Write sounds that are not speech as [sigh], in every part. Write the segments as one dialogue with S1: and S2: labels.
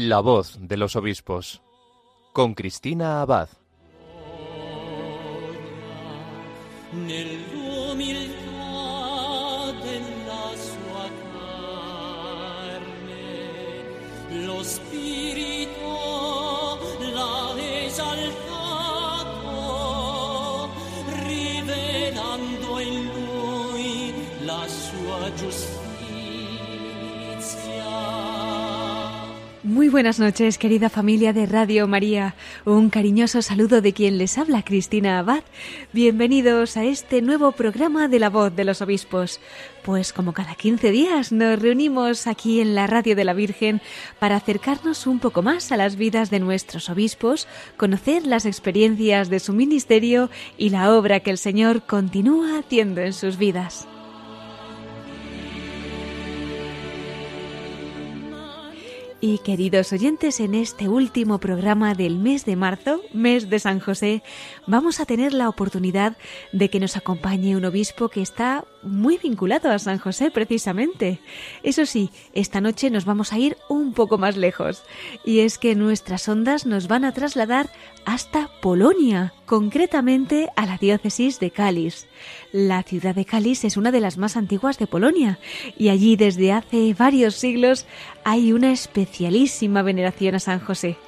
S1: La voz de los obispos con Cristina Abad.
S2: Muy buenas noches, querida familia de Radio María. Un cariñoso saludo de quien les habla, Cristina Abad. Bienvenidos a este nuevo programa de la voz de los obispos. Pues como cada 15 días nos reunimos aquí en la Radio de la Virgen para acercarnos un poco más a las vidas de nuestros obispos, conocer las experiencias de su ministerio y la obra que el Señor continúa haciendo en sus vidas. Y queridos oyentes, en este último programa del mes de marzo, mes de San José, vamos a tener la oportunidad de que nos acompañe un obispo que está muy vinculado a San José precisamente. Eso sí, esta noche nos vamos a ir un poco más lejos. Y es que nuestras ondas nos van a trasladar hasta Polonia, concretamente a la diócesis de Cáliz. La ciudad de Cáliz es una de las más antiguas de Polonia y allí desde hace varios siglos hay una especialísima veneración a San José.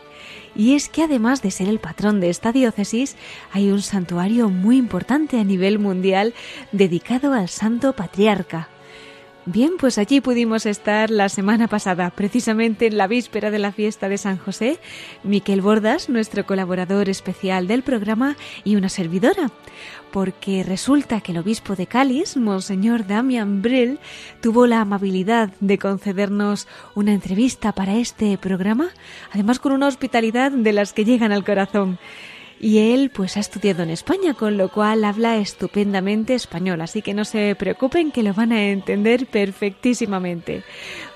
S2: Y es que además de ser el patrón de esta diócesis, hay un santuario muy importante a nivel mundial dedicado al Santo Patriarca. Bien, pues allí pudimos estar la semana pasada, precisamente en la víspera de la fiesta de San José, Miquel Bordas, nuestro colaborador especial del programa, y una servidora, porque resulta que el obispo de Cáliz, Monseñor Damian Brill, tuvo la amabilidad de concedernos una entrevista para este programa, además con una hospitalidad de las que llegan al corazón. Y él pues ha estudiado en España, con lo cual habla estupendamente español, así que no se preocupen que lo van a entender perfectísimamente.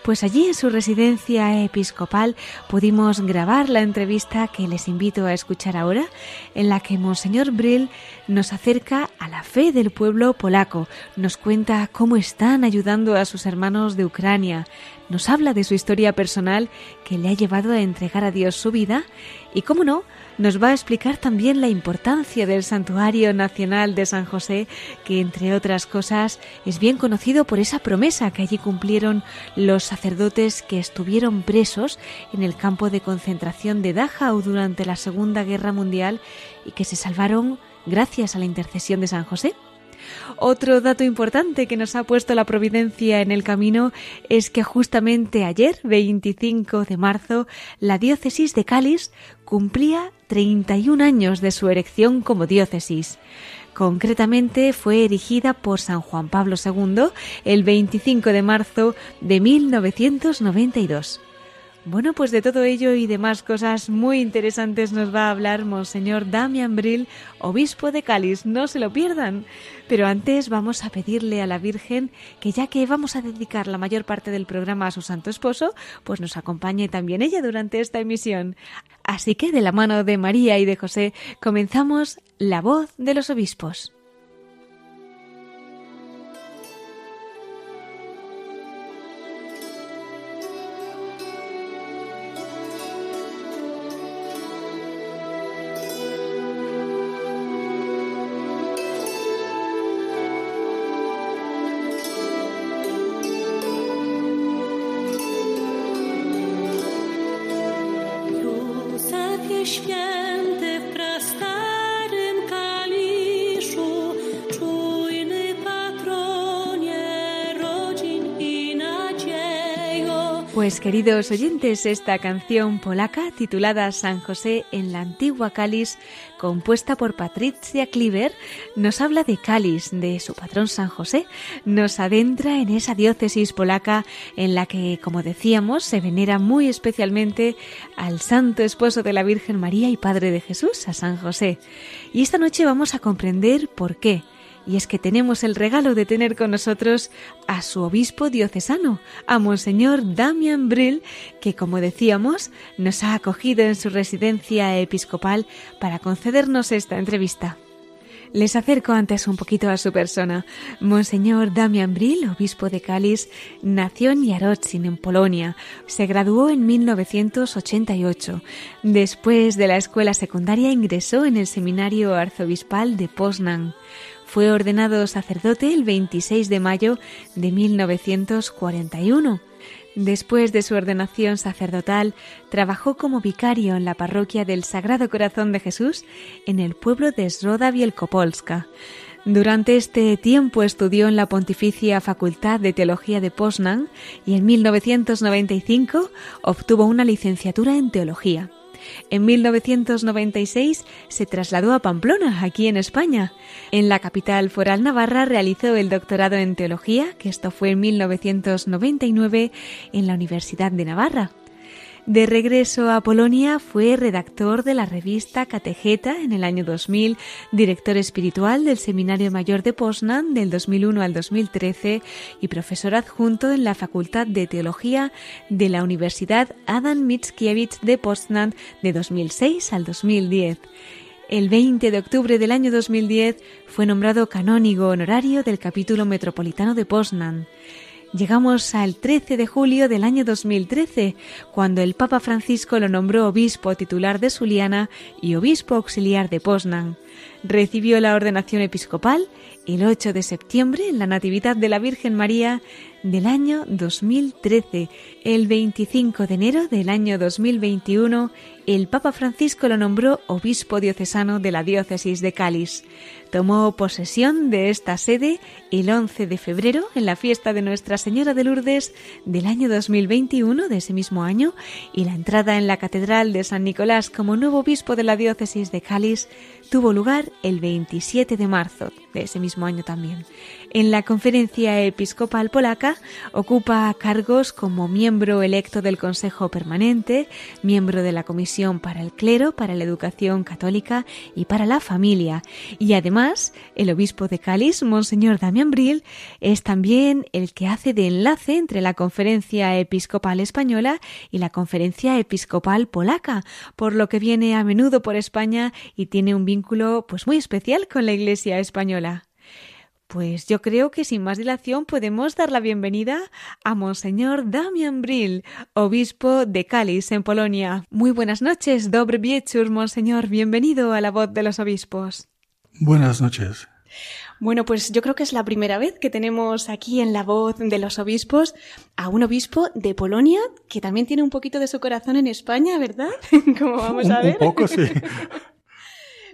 S2: Pues allí en su residencia episcopal pudimos grabar la entrevista que les invito a escuchar ahora, en la que Monseñor Brill nos acerca a la fe del pueblo polaco, nos cuenta cómo están ayudando a sus hermanos de Ucrania, nos habla de su historia personal que le ha llevado a entregar a Dios su vida y, cómo no, nos va a explicar también la importancia del Santuario Nacional de San José, que entre otras cosas es bien conocido por esa promesa que allí cumplieron los sacerdotes que estuvieron presos en el campo de concentración de Dachau durante la Segunda Guerra Mundial y que se salvaron gracias a la intercesión de San José. Otro dato importante que nos ha puesto la providencia en el camino es que justamente ayer, 25 de marzo, la diócesis de Cáliz cumplía 31 años de su erección como diócesis. Concretamente fue erigida por San Juan Pablo II el 25 de marzo de 1992. Bueno, pues de todo ello y demás cosas muy interesantes nos va a hablar Monseñor Damian Brill, obispo de Cáliz. No se lo pierdan. Pero antes vamos a pedirle a la Virgen que ya que vamos a dedicar la mayor parte del programa a su santo esposo, pues nos acompañe también ella durante esta emisión. Así que de la mano de María y de José comenzamos La voz de los obispos. Pues queridos oyentes, esta canción polaca titulada San José en la antigua Cáliz, compuesta por Patricia Kliver, nos habla de Cáliz, de su patrón San José, nos adentra en esa diócesis polaca en la que, como decíamos, se venera muy especialmente al santo esposo de la Virgen María y Padre de Jesús, a San José. Y esta noche vamos a comprender por qué. Y es que tenemos el regalo de tener con nosotros a su obispo diocesano, a Monseñor Damian Brill, que como decíamos, nos ha acogido en su residencia episcopal para concedernos esta entrevista. Les acerco antes un poquito a su persona. Monseñor Damian Brill, obispo de Cáliz, nació en Jarocin, en Polonia. Se graduó en 1988. Después de la escuela secundaria ingresó en el seminario arzobispal de Poznan. Fue ordenado sacerdote el 26 de mayo de 1941. Después de su ordenación sacerdotal, trabajó como vicario en la parroquia del Sagrado Corazón de Jesús en el pueblo de Sroda Wielkopolska. Durante este tiempo estudió en la Pontificia Facultad de Teología de Poznan y en 1995 obtuvo una licenciatura en teología. En 1996 se trasladó a Pamplona, aquí en España. En la capital foral navarra realizó el doctorado en teología, que esto fue en 1999 en la Universidad de Navarra. De regreso a Polonia fue redactor de la revista Catejeta en el año 2000, director espiritual del Seminario Mayor de Poznan del 2001 al 2013 y profesor adjunto en la Facultad de Teología de la Universidad Adam Mickiewicz de Poznan de 2006 al 2010. El 20 de octubre del año 2010 fue nombrado canónigo honorario del capítulo metropolitano de Poznan. Llegamos al 13 de julio del año 2013, cuando el Papa Francisco lo nombró obispo titular de Suliana y obispo auxiliar de Poznan. Recibió la ordenación episcopal el 8 de septiembre en la Natividad de la Virgen María del año 2013. El 25 de enero del año 2021, el Papa Francisco lo nombró obispo diocesano de la diócesis de Cáliz. Tomó posesión de esta sede el 11 de febrero en la fiesta de Nuestra Señora de Lourdes del año 2021 de ese mismo año y la entrada en la Catedral de San Nicolás como nuevo obispo de la diócesis de Cáliz tuvo lugar el 27 de marzo de ese mismo año también. En la Conferencia Episcopal Polaca ocupa cargos como miembro electo del Consejo Permanente, miembro de la Comisión para el Clero, para la Educación Católica y para la Familia. Y además, el obispo de Cáliz, Monseñor Damián Brill, es también el que hace de enlace entre la Conferencia Episcopal Española y la Conferencia Episcopal Polaca, por lo que viene a menudo por España y tiene un vínculo pues muy especial con la Iglesia española. Pues yo creo que sin más dilación podemos dar la bienvenida a Monseñor Damian Brill, obispo de Cáliz, en Polonia. Muy buenas noches, dobre wieczór, Monseñor. Bienvenido a la voz de los obispos.
S3: Buenas noches.
S2: Bueno, pues yo creo que es la primera vez que tenemos aquí en la voz de los obispos a un obispo de Polonia que también tiene un poquito de su corazón en España, ¿verdad? [laughs] Como vamos a ver.
S3: Un poco, sí. [laughs]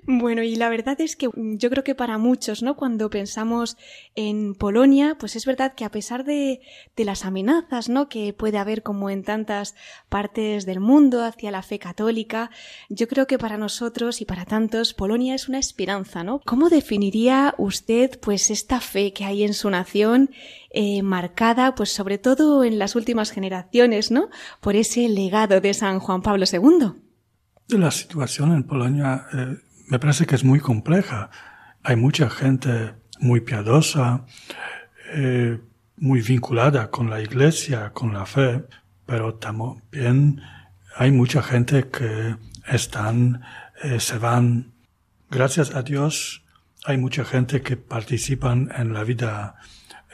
S2: Bueno, y la verdad es que mm, yo creo que para muchos, ¿no? Cuando pensamos en Polonia, pues es verdad que a pesar de, de, las amenazas, ¿no? Que puede haber como en tantas partes del mundo hacia la fe católica, yo creo que para nosotros y para tantos, Polonia es una esperanza, ¿no? ¿Cómo definiría usted, pues, esta fe que hay en su nación, eh, marcada, pues, sobre todo en las últimas generaciones, ¿no? Por ese legado de San Juan Pablo II.
S3: La situación en Polonia eh, me parece que es muy compleja. Hay mucha gente muy piadosa, eh, muy vinculada con la iglesia, con la fe, pero también hay mucha gente que están, eh, se van, gracias a Dios, hay mucha gente que participan en la vida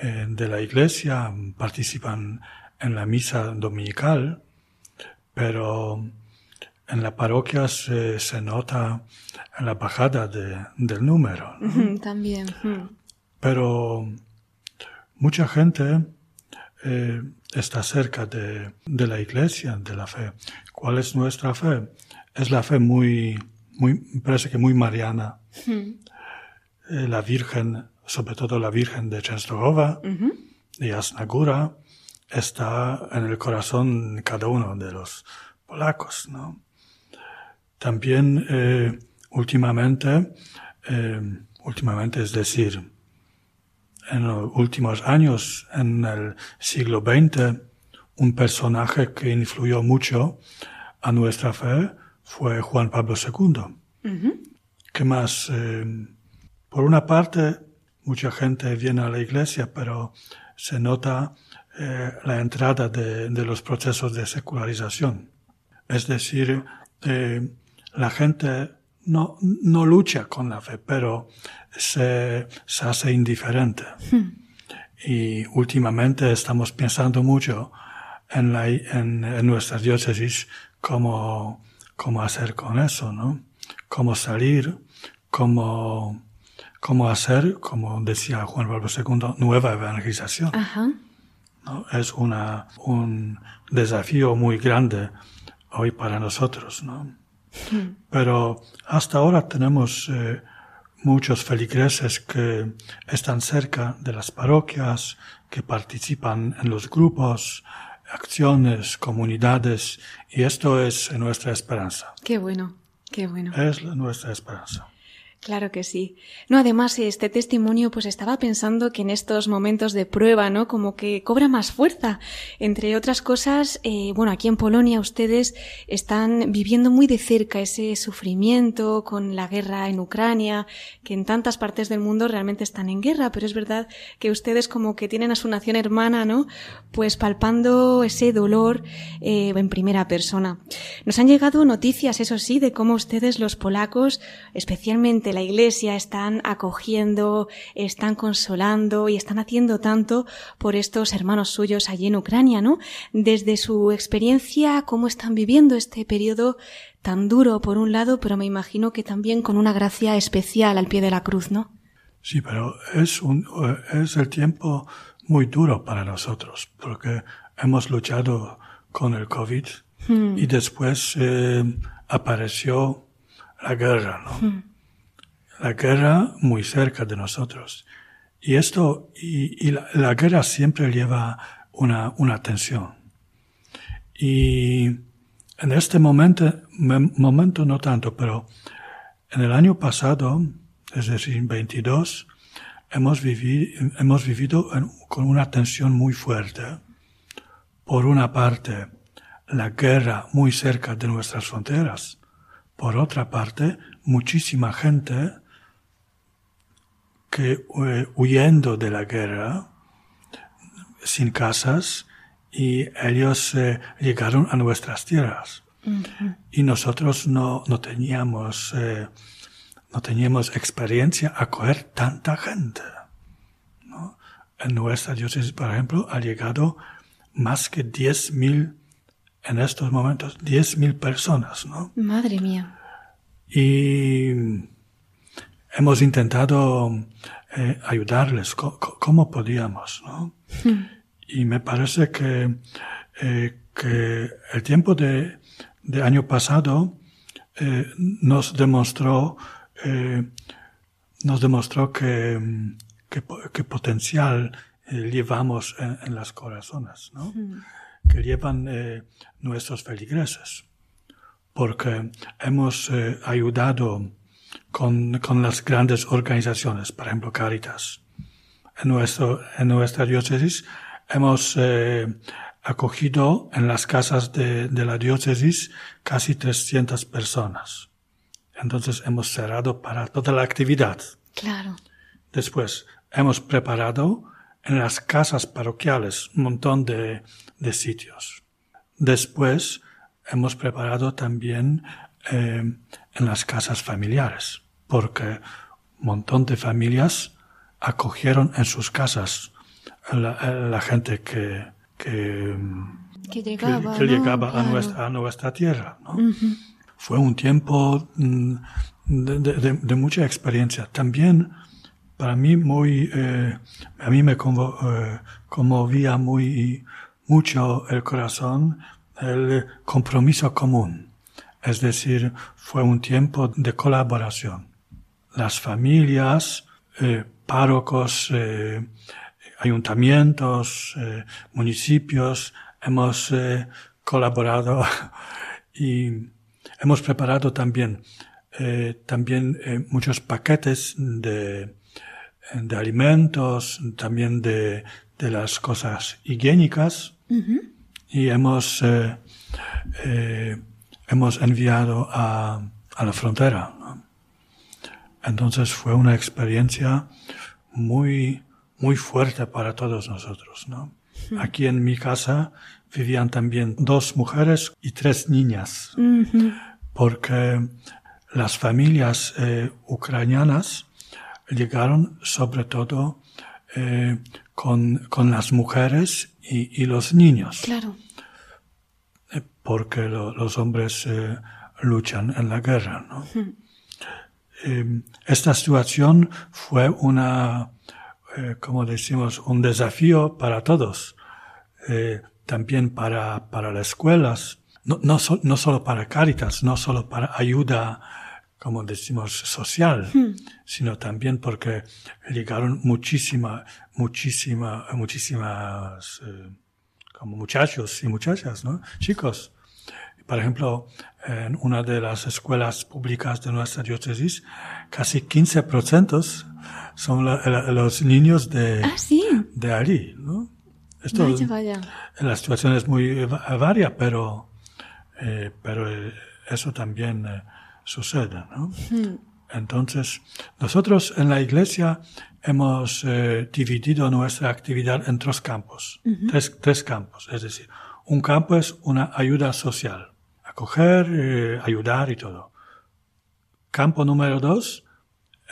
S3: eh, de la iglesia, participan en la misa dominical, pero en la parroquia se, se nota la bajada de, del número.
S2: También.
S3: Pero mucha gente eh, está cerca de, de, la iglesia, de la fe. ¿Cuál es nuestra fe? Es la fe muy, muy, parece que muy mariana. Eh, la Virgen, sobre todo la Virgen de Częstochowa y Asnagura, está en el corazón de cada uno de los polacos, ¿no? También eh, últimamente, eh, últimamente es decir, en los últimos años, en el siglo XX, un personaje que influyó mucho a nuestra fe fue Juan Pablo II. ¿Qué más? Eh, por una parte, mucha gente viene a la iglesia, pero se nota eh, la entrada de, de, los procesos de secularización. Es decir, eh, la gente no, no lucha con la fe, pero se, se hace indiferente. Y últimamente estamos pensando mucho en, la, en, diócesis cómo, cómo hacer con eso, ¿no? Cómo salir, cómo, cómo hacer, como decía Juan Pablo II, nueva evangelización.
S2: Ajá.
S3: ¿no? Es una, un desafío muy grande hoy para nosotros, ¿no? Pero hasta ahora tenemos eh, muchos feligreses que están cerca de las parroquias, que participan en los grupos, acciones, comunidades, y esto es nuestra esperanza.
S2: Qué bueno, qué bueno.
S3: Es nuestra esperanza.
S2: Claro que sí. No, además, este testimonio, pues estaba pensando que en estos momentos de prueba, ¿no? Como que cobra más fuerza. Entre otras cosas, eh, bueno, aquí en Polonia ustedes están viviendo muy de cerca ese sufrimiento con la guerra en Ucrania, que en tantas partes del mundo realmente están en guerra, pero es verdad que ustedes como que tienen a su nación hermana, ¿no? Pues palpando ese dolor eh, en primera persona. Nos han llegado noticias, eso sí, de cómo ustedes, los polacos, especialmente la Iglesia están acogiendo, están consolando y están haciendo tanto por estos hermanos suyos allí en Ucrania, ¿no? Desde su experiencia, cómo están viviendo este periodo tan duro por un lado, pero me imagino que también con una gracia especial al pie de la cruz, ¿no?
S3: Sí, pero es un, es el tiempo muy duro para nosotros, porque hemos luchado con el COVID
S2: Hmm.
S3: y después eh, apareció la guerra, ¿no?
S2: Hmm.
S3: La guerra muy cerca de nosotros. Y esto, y, la, guerra siempre lleva una, una tensión. Y en este momento, momento no tanto, pero en el año pasado, es decir, 22, hemos, vivi- hemos vivido con una tensión muy fuerte. Por una parte, la guerra muy cerca de nuestras fronteras. Por otra parte, muchísima gente que eh, huyendo de la guerra, sin casas, y ellos eh, llegaron a nuestras tierras. Y nosotros no, no teníamos, eh, no teníamos experiencia a acoger tanta gente. ¿no? En nuestra diócesis, por ejemplo, ha llegado más que 10.000, en estos momentos, 10.000 personas, ¿no?
S2: Madre mía.
S3: y hemos intentado eh, ayudarles co- co- como podíamos, ¿no? Y me parece que, eh, que el tiempo de, de año pasado eh, nos demostró nos demostró que, que, po- que potencial llevamos en, en las corazones, ¿no? Que llevan nuestros feligreses porque hemos eh, ayudado con, con las grandes organizaciones, por ejemplo Caritas. En, nuestro, en nuestra diócesis hemos eh, acogido en las casas de, de la diócesis casi 300 personas. Entonces hemos cerrado para toda la actividad.
S2: Claro.
S3: Después hemos preparado en las casas parroquiales un montón de, de sitios. Después hemos preparado también eh, en las casas familiares, porque un montón de familias acogieron en sus casas la, la gente que, que,
S2: Que llegaba.
S3: que
S2: ¿no?
S3: llegaba a, nuestra, a nuestra tierra. ¿no? Fue un tiempo mm, de, de- de- mucha experiencia. También para mí muy, eh, a mí me eh, conmovía muy mucho el corazón el compromiso común. Es decir, fue un tiempo de colaboración. Las familias, eh, párrocos, eh, ayuntamientos, eh, municipios, hemos colaborado [laughs] y hemos preparado también, también muchos paquetes de, de alimentos, también de, de las cosas higiénicas y hemos, eh, eh, hemos enviado a, a la frontera. ¿no? Entonces fue una experiencia muy, muy fuerte para todos nosotros, ¿no? Aquí en mi casa vivían también dos mujeres y tres niñas, porque las familias eh, ucranianas llegaron sobre todo eh, con, con, las mujeres y, y los niños.
S2: Claro.
S3: Eh, porque lo, los hombres eh, luchan en la guerra. ¿no? [laughs] Eh, esta situación fue una, eh, como decimos, un desafío para todos, también para, para las escuelas, no, no, so- no solo para Caritas, no solo para ayuda, como decimos, social, sino también porque llegaron muchísima, muchísima, muchísimas, como muchachos y muchachas, ¿no? Chicos. Por ejemplo, en una de las escuelas públicas de nuestra diócesis, casi 15% son la- la- los niños de,
S2: Ah, sí.
S3: de allí, ¿no? Esto,
S2: Vaya, vaya.
S3: la situación es muy va- varia, pero, eh, pero eh, eso también eh, sucede, ¿no? Entonces, nosotros en la iglesia hemos eh, dividido nuestra actividad en tres campos, tres, tres campos, es decir, un campo es una ayuda social, acoger, eh, ayudar y todo. Campo número dos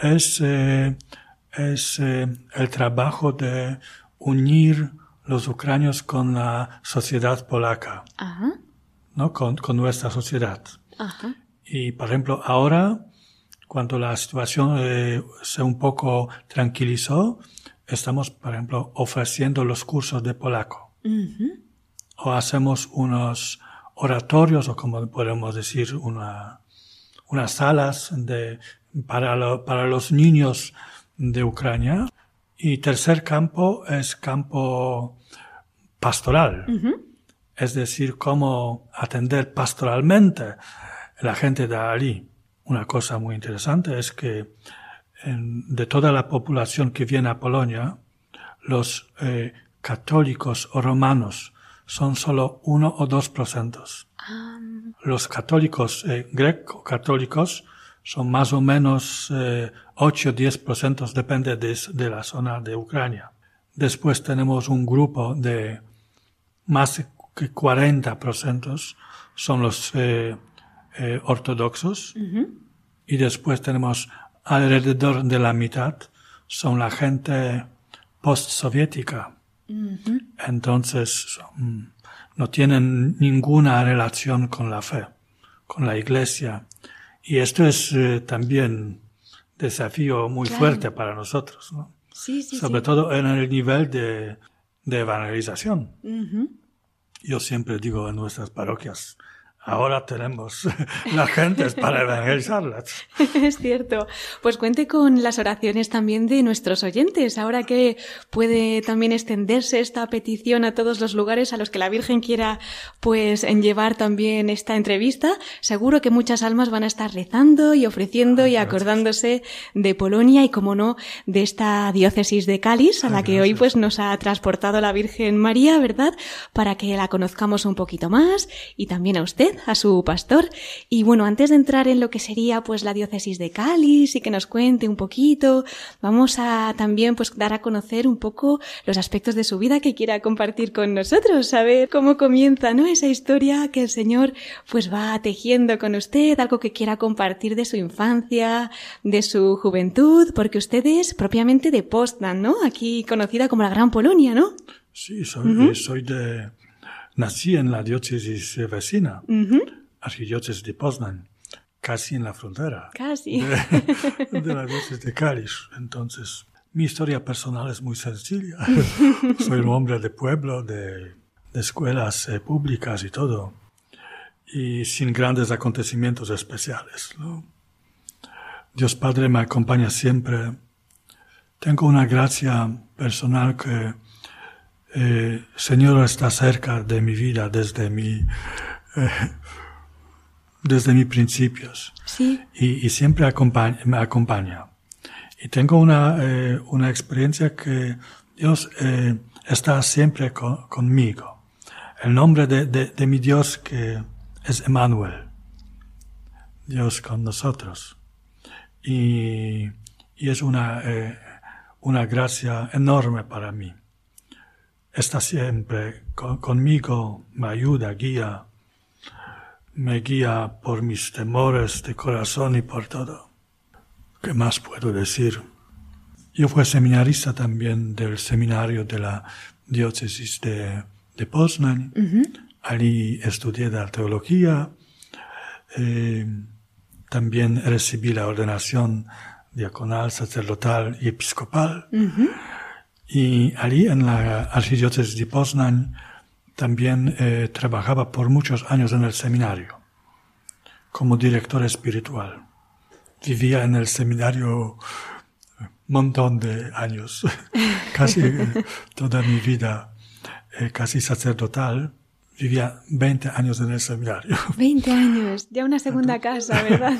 S3: es, eh, es el trabajo de unir los ucranios con la sociedad polaca. ¿no? Con, con nuestra sociedad. Y, por ejemplo, ahora, cuando la situación eh, se un poco tranquilizó, estamos, por ejemplo, ofreciendo los cursos de polaco. O hacemos unos oratorios, o como podemos decir, una, unas salas de, para, lo- para los niños de Ucrania. Y tercer campo es campo pastoral. Es decir, cómo atender pastoralmente la gente de allí. Una cosa muy interesante es que en- de toda la población que viene a Polonia, los eh, católicos o romanos son solo uno o dos por ciento. Los católicos eh, greco-católicos son más o menos eh, 8 o 10 por ciento, depende de, de la zona de Ucrania. Después tenemos un grupo de más que 40 por ciento son los eh, eh, ortodoxos y después tenemos alrededor de la mitad son la gente postsoviética. Entonces mm, no tienen ninguna relación con la fe, con la iglesia. Y esto es eh, también desafío muy
S2: Claro.
S3: fuerte para nosotros, ¿no?
S2: Sí, sí,
S3: sobre
S2: sí.
S3: todo en el nivel de, de evangelización. Yo siempre digo en nuestras parroquias, ahora tenemos [laughs] las gentes para evangelizarlas. [laughs]
S2: Es cierto. Pues cuente con las oraciones también de nuestros oyentes. Ahora que puede también extenderse esta petición a todos los lugares a los que la Virgen quiera pues en llevar también esta entrevista, seguro que muchas almas van a estar rezando y ofreciendo y acordándose de Polonia y como no de esta diócesis de Cáliz a la que hoy pues nos ha transportado la Virgen María, ¿verdad? Para que la conozcamos un poquito más y también a usted, a su pastor. Y bueno, antes de entrar en lo que sería pues la diócesis de Cáliz y que nos cuente un poquito, vamos a también pues dar a conocer un poco los aspectos de su vida que quiera compartir con nosotros, saber cómo comienza, ¿no? Esa historia que el Señor pues va tejiendo con usted, algo que quiera compartir de su infancia, de su juventud, porque usted es propiamente de Poznan, ¿no? Aquí conocida como la Gran Polonia, ¿no?
S3: Sí, soy, soy de... Nací en la diócesis vecina, arquidiócesis de Poznan, casi en la frontera
S2: Casi.
S3: de, de la diócesis de Cáliz. Entonces, mi historia personal es muy sencilla. [laughs] soy un hombre de pueblo, de, de escuelas eh, públicas y todo, y sin grandes acontecimientos especiales. ¿no? Dios Padre me acompaña siempre. Tengo una gracia personal que eh, Señor está cerca de mi vida desde mi, eh, desde mis principios
S2: Sí.
S3: y, y siempre acompaña- me acompaña. Y tengo una, eh, una experiencia que Dios está siempre co- conmigo. El nombre de, de- de mi Dios que es Emmanuel. Dios con nosotros. Y, y es una, una gracia enorme para mí. Está siempre co- conmigo, me ayuda, guía, me guía por mis temores de corazón y por todo. ¿Qué más puedo decir? Yo fui seminarista también del seminario de la diócesis de, de Poznań. Allí estudié la teología. Eh, también recibí la ordenación diaconal, sacerdotal y episcopal. Y allí en la archidiócesis de Poznań también eh, trabajaba por muchos años en el seminario como director espiritual. Vivía en el seminario un montón de años, [laughs] casi eh, toda mi vida, eh, casi sacerdotal. Vivía 20 años en el seminario. [laughs]
S2: 20 años, ya una segunda casa, ¿verdad?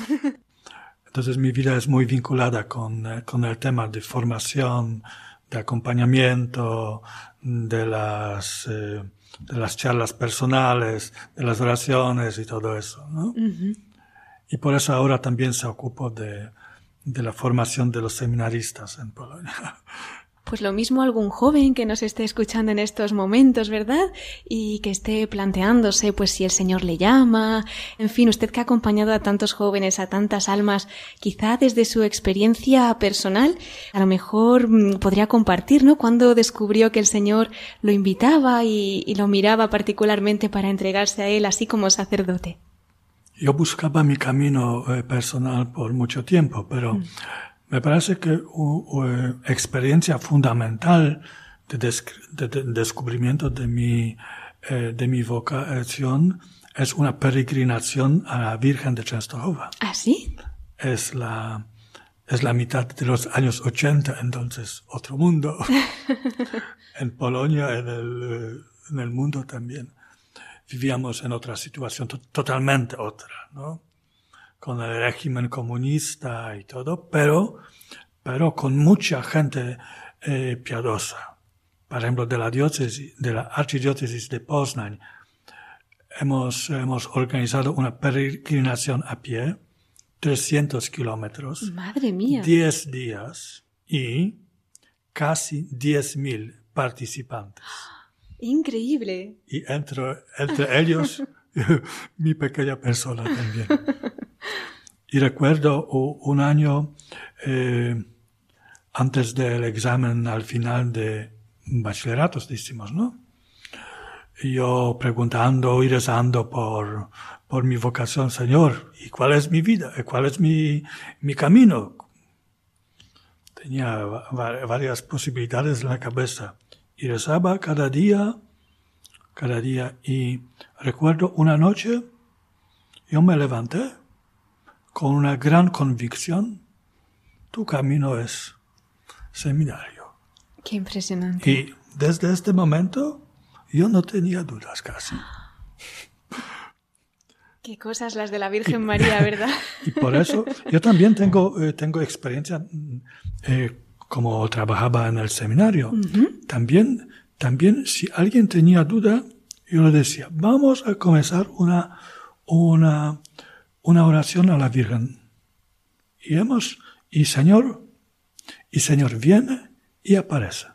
S2: [laughs]
S3: Entonces mi vida es muy vinculada con, con el tema de formación, de acompañamiento, de las de las charlas personales, de las oraciones y todo eso, ¿no? Y por eso ahora también se ocupo de, de la formación de los seminaristas en Polonia. [laughs]
S2: Pues lo mismo algún joven que nos esté escuchando en estos momentos, ¿verdad? Y que esté planteándose, pues si el Señor le llama, en fin, usted que ha acompañado a tantos jóvenes, a tantas almas, quizá desde su experiencia personal, a lo mejor mm, podría compartir, ¿no? Cuando descubrió que el Señor lo invitaba y, lo miraba particularmente para entregarse a Él, así como sacerdote.
S3: Yo buscaba mi camino eh, personal por mucho tiempo, pero mm. Me parece que una experiencia fundamental de, descubrimiento de mi, eh, de mi vocación es una peregrinación a la Virgen de Częstochowa.
S2: ¿Ah, sí?
S3: Es la, es la mitad de los años 80, entonces otro mundo. [laughs] en Polonia, en el, eh, en el mundo también. Vivíamos en otra situación totalmente otra, ¿no? Con el régimen comunista y todo, pero, pero con mucha gente eh, piadosa. Por ejemplo, de la diócesis, de la archidiócesis de Poznań, hemos, hemos organizado una peregrinación a pie, 300 kilómetros.
S2: Madre mía.
S3: 10 días y casi 10.000 participantes.
S2: Increíble.
S3: Y entre, entre ellos [laughs] mi pequeña persona también. [laughs] Y recuerdo un año eh, antes del examen al final de bachilleratos, decimos, ¿no? Yo preguntando y rezando por, por mi vocación, Señor, ¿y cuál es mi vida? ¿Cuál es mi, mi camino? Tenía varias posibilidades en la cabeza. Y rezaba cada día, cada día. Y recuerdo una noche, yo me levanté con una gran convicción, tu camino es seminario.
S2: Qué impresionante.
S3: Y desde este momento yo no tenía dudas casi.
S2: Qué cosas las de la Virgen [laughs] María, ¿verdad?
S3: Y por eso yo también tengo, eh, tengo experiencia mm, eh, como trabajaba en el seminario. También, también si alguien tenía duda, yo le decía, vamos a comenzar una, una una oración a la Virgen. Y hemos, y Señor, y Señor viene y aparece.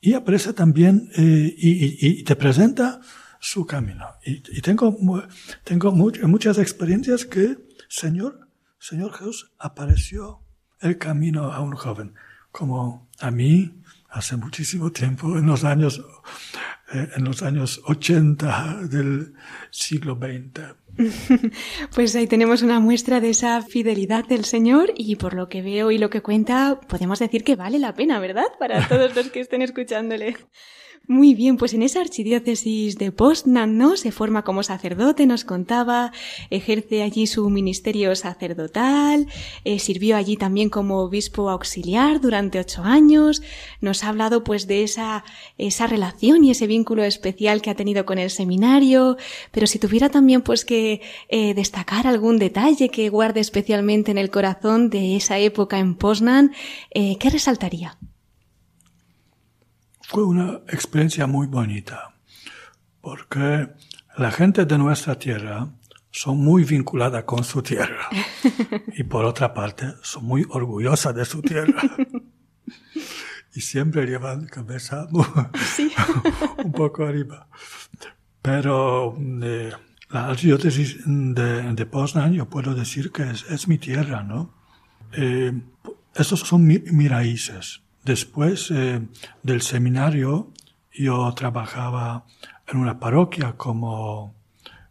S3: Y aparece también eh, y, te presenta su camino. Y, tengo, tengo muchas experiencias que Señor, Señor Jesús apareció el camino a un joven, como a mí hace muchísimo tiempo, en los años, eh, en los años 80 del siglo XX. [laughs]
S2: Pues ahí tenemos una muestra de esa fidelidad del Señor y por lo que veo y lo que cuenta, podemos decir que vale la pena, ¿verdad? Para [laughs] todos los que estén escuchándole. Muy bien, pues en esa archidiócesis de Poznan, ¿no? Se forma como sacerdote, nos contaba, ejerce allí su ministerio sacerdotal, eh, sirvió allí también como obispo auxiliar durante ocho años, nos ha hablado pues de esa, esa relación y ese vínculo especial que ha tenido con el seminario, pero si tuviera también pues que eh, destacar algún detalle que guarde especialmente en el corazón de esa época en Poznan, eh, ¿qué resaltaría?
S3: Fue una experiencia muy bonita, porque la gente de nuestra tierra son muy vinculadas con su tierra [laughs] y por otra parte son muy orgullosas de su tierra. [laughs] y siempre llevan cabeza [laughs] un poco arriba. Pero eh, la archidiócesis de, de Poznan, yo puedo decir que es, es mi tierra, ¿no? Eh, estos son mi, mis raíces. Después eh, del seminario, yo trabajaba en una parroquia como,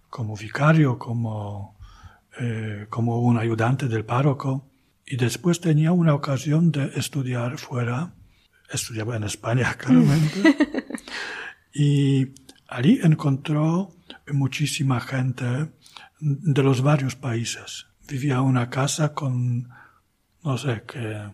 S3: como vicario, como, eh, como un ayudante del párroco. Y después tenía una ocasión de estudiar fuera. Estudiaba en España, [laughs] claramente. y allí encontró muchísima gente de los varios países. Vivía en una casa con, no sé, que,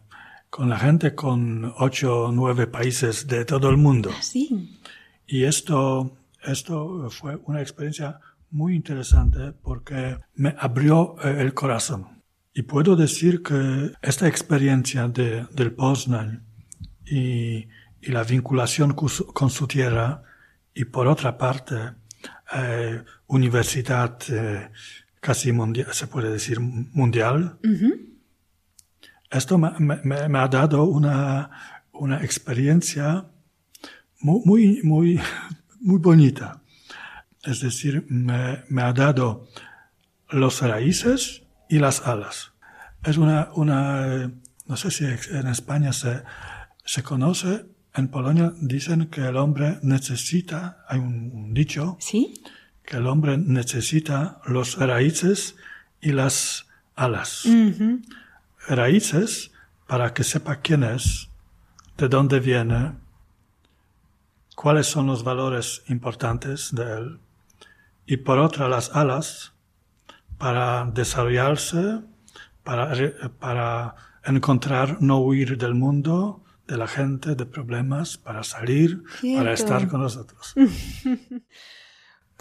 S3: con la gente con ocho o nueve países de todo el mundo.
S2: Sí.
S3: Y esto, esto fue una experiencia muy interesante porque me abrió eh, el corazón. Y puedo decir que esta experiencia de, del Poznan y, y la vinculación con su, con su tierra y por otra parte eh, universidad eh, casi mundial, se puede decir mundial. Esto me, me, me, ha dado una, una experiencia muy, muy, [laughs] muy, bonita. Es decir, me, me, ha dado los raíces y las alas. Es una, una, no sé si en España se, se conoce, en Polonia dicen que el hombre necesita, hay un, un dicho,
S2: ¿Sí?
S3: que el hombre necesita los raíces y las alas. Raíces para que sepa quién es, de dónde viene, cuáles son los valores importantes de él, y por otra las alas para desarrollarse, para, para encontrar, no huir del mundo, de la gente, de problemas, para salir,
S2: Cierto.
S3: para estar con nosotros. [laughs]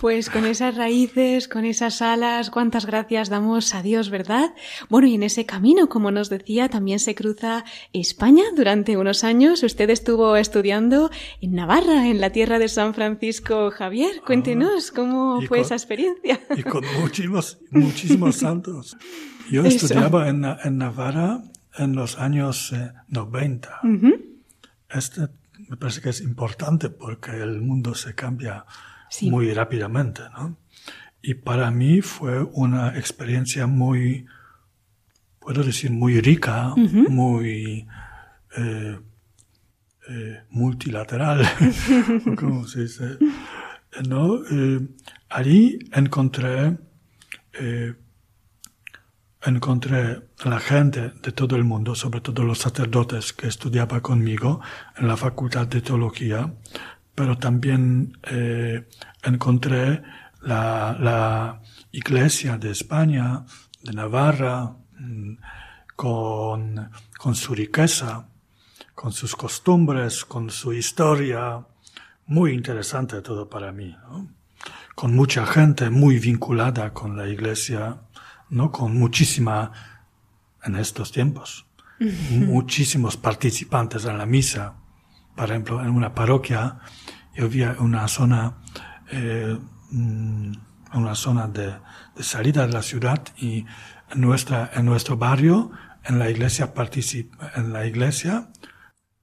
S2: Pues con esas raíces, con esas alas, cuántas gracias damos a Dios, ¿verdad? Bueno, y en ese camino, como nos decía, también se cruza España durante unos años. Usted estuvo estudiando en Navarra, en la tierra de San Francisco Javier. Cuéntenos cómo fue
S3: con-
S2: esa experiencia.
S3: y con muchísimos, muchísimos [laughs] santos. Yo
S2: Eso.
S3: estudiaba en, en Navarra en los años eh, 90.
S2: Ujú.
S3: Este me parece que es importante porque el mundo se cambia
S2: Sí.
S3: muy rápidamente, ¿no? Y para mí fue una experiencia muy, puedo decir, muy rica, muy eh, eh, multilateral, [laughs] como se dice. ¿no? Eh, allí encontré, encontré la gente de todo el mundo, sobre todo los sacerdotes que estudiaba conmigo en la Facultad de Teología, pero también eh, encontré la, la Iglesia de España, de Navarra, mm, con, con su riqueza, con sus costumbres, con su historia, muy interesante todo para mí, ¿no? con mucha gente muy vinculada con la iglesia, ¿no? con muchísima, en estos tiempos, [laughs] muchísimos participantes en la misa. Por ejemplo, en una parroquia, vi una zona, eh, mm, una zona de, de salida de la ciudad y en, nuestra, en nuestro barrio, en la iglesia participa, en la iglesia,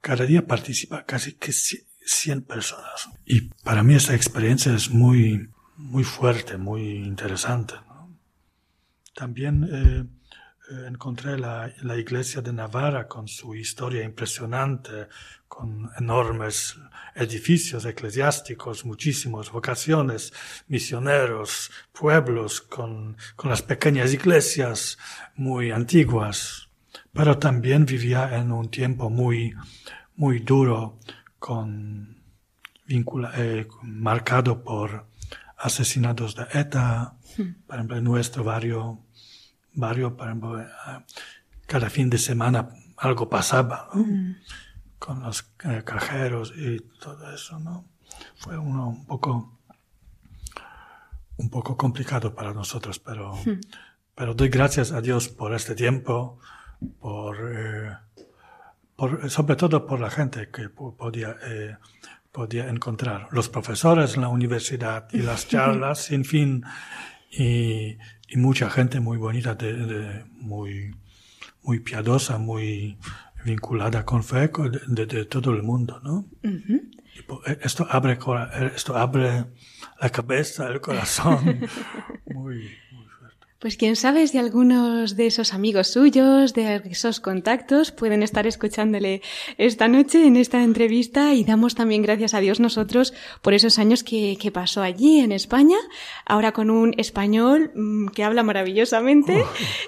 S3: cada día participa casi que ci- 100 personas. Y para mí esta experiencia es muy, muy fuerte, muy interesante. ¿no? También eh, encontré la, la iglesia de Navarra con su historia impresionante, con enormes edificios eclesiásticos, muchísimas vocaciones, misioneros, pueblos, con, con las pequeñas iglesias muy antiguas. Pero también vivía en un tiempo muy, muy duro, con vincula, eh, marcado por asesinatos de ETA, por ejemplo, en nuestro barrio, barrio, por ejemplo, eh, cada fin de semana algo pasaba, ¿no? Con los eh, cajeros y todo eso, ¿no? Fue uno un poco, un poco complicado para nosotros, pero, pero doy gracias a Dios por este tiempo, por, eh, por, sobre todo por la gente que po- podía, eh, podía encontrar, los profesores en la universidad y las [laughs] charlas sin fin y, y mucha gente muy bonita, de, de- muy, muy piadosa, muy vinculada con fe de, de todo el mundo, ¿no? eh, esto abre, esto abre la cabeza, el corazón. [laughs] Muy,
S2: pues quién sabe si algunos de esos amigos suyos, de esos contactos, pueden estar escuchándole esta noche en esta entrevista y damos también gracias a Dios nosotros por esos años que, pasó allí en España, ahora con un español mm, que habla maravillosamente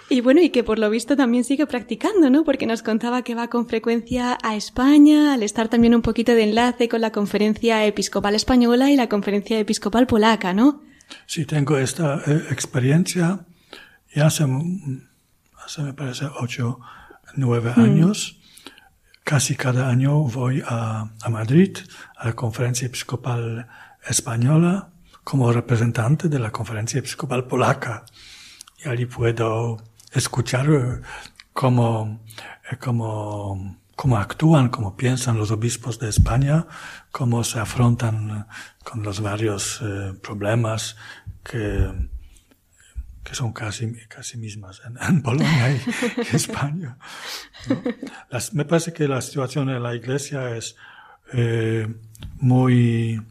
S2: y bueno, y que por lo visto también sigue practicando, ¿no? Porque nos contaba que va con frecuencia a España, al estar también un poquito de enlace con la conferencia episcopal española y la conferencia episcopal polaca, ¿no?
S3: Sí, tengo esta eh, experiencia ya hace, hace me parece ocho, nueve años, casi cada año voy a, a Madrid, a la Conferencia Episcopal Española, como representante de la Conferencia Episcopal Polaca. Y allí puedo escuchar eh, cómo, eh, cómo, cómo actúan, cómo piensan los obispos de España, cómo se afrontan con los varios eh, problemas que, que son casi, casi mismas en, [laughs] Polonia y, [laughs] España. me parece que la situación en la iglesia es eh, muy,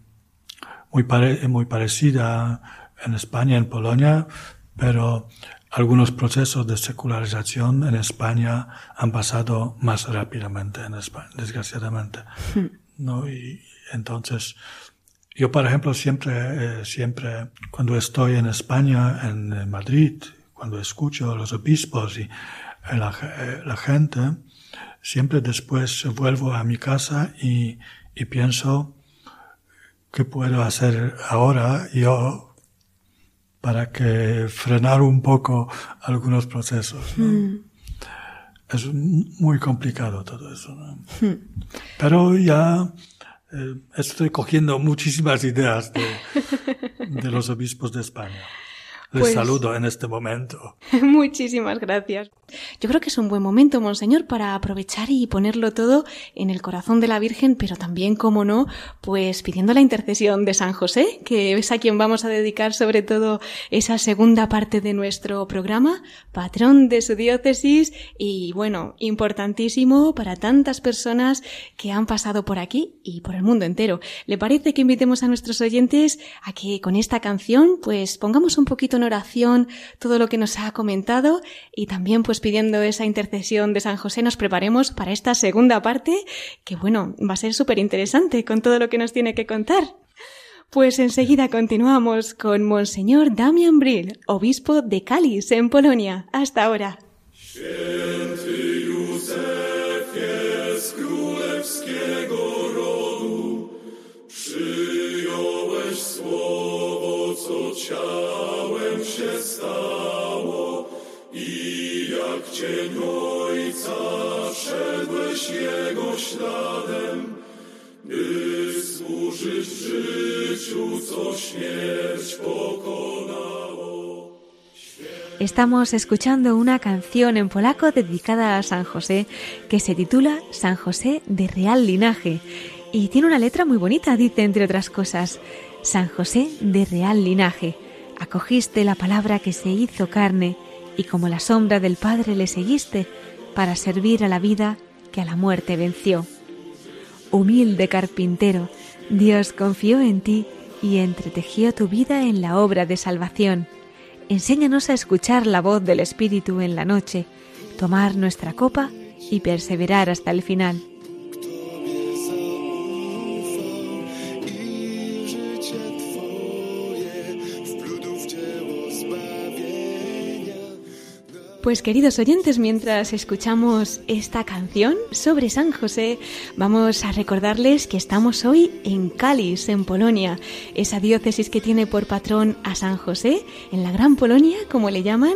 S3: muy, muy parecida en España y en Polonia, pero algunos procesos de secularización en España han pasado más rápidamente en España, desgraciadamente. Hmm. ¿no? Y entonces, yo, por ejemplo, siempre, eh, siempre, cuando estoy en España, en Madrid, cuando escucho a los obispos y eh, la, eh, la, gente, siempre después vuelvo a mi casa y, y pienso qué puedo hacer ahora yo para que frenar un poco algunos procesos. ¿no? Hmm. Es muy complicado todo eso. ¿no? Hmm. Pero ya eh, estoy cogiendo muchísimas ideas de, de los obispos de España. Les pues saludo en este momento. [laughs]
S2: Muchísimas gracias. Yo creo que es un buen momento, Monseñor, para aprovechar y ponerlo todo en el corazón de la Virgen, pero también, como no, pues pidiendo la intercesión de San José, que es a quien vamos a dedicar sobre todo esa segunda parte de nuestro programa, patrón de su diócesis y, bueno, importantísimo para tantas personas que han pasado por aquí y por el mundo entero. ¿Le parece que invitemos a nuestros oyentes a que con esta canción, pues pongamos un poquito en oración todo lo que nos ha comentado y también pues pidiendo esa intercesión de San José nos preparemos para esta segunda parte que bueno, va a ser súper interesante con todo lo que nos tiene que contar. Pues enseguida continuamos con Monseñor Damian Brill, obispo de Cáliz, en Polonia. Hasta ahora. Estamos escuchando una canción en polaco dedicada a San José que se titula San José de Real Linaje y tiene una letra muy bonita, dice entre otras cosas, San José de Real Linaje acogiste la palabra que se hizo carne y como la sombra del Padre le seguiste para servir a la vida que a la muerte venció. Humilde carpintero, Dios confió en ti y entretejió tu vida en la obra de salvación. Enséñanos a escuchar la voz del Espíritu en la noche, tomar nuestra copa y perseverar hasta el final. Pues queridos oyentes, mientras escuchamos esta canción sobre San José, vamos a recordarles que estamos hoy en Cáliz, en Polonia, esa diócesis que tiene por patrón a San José, en la Gran Polonia, como le llaman.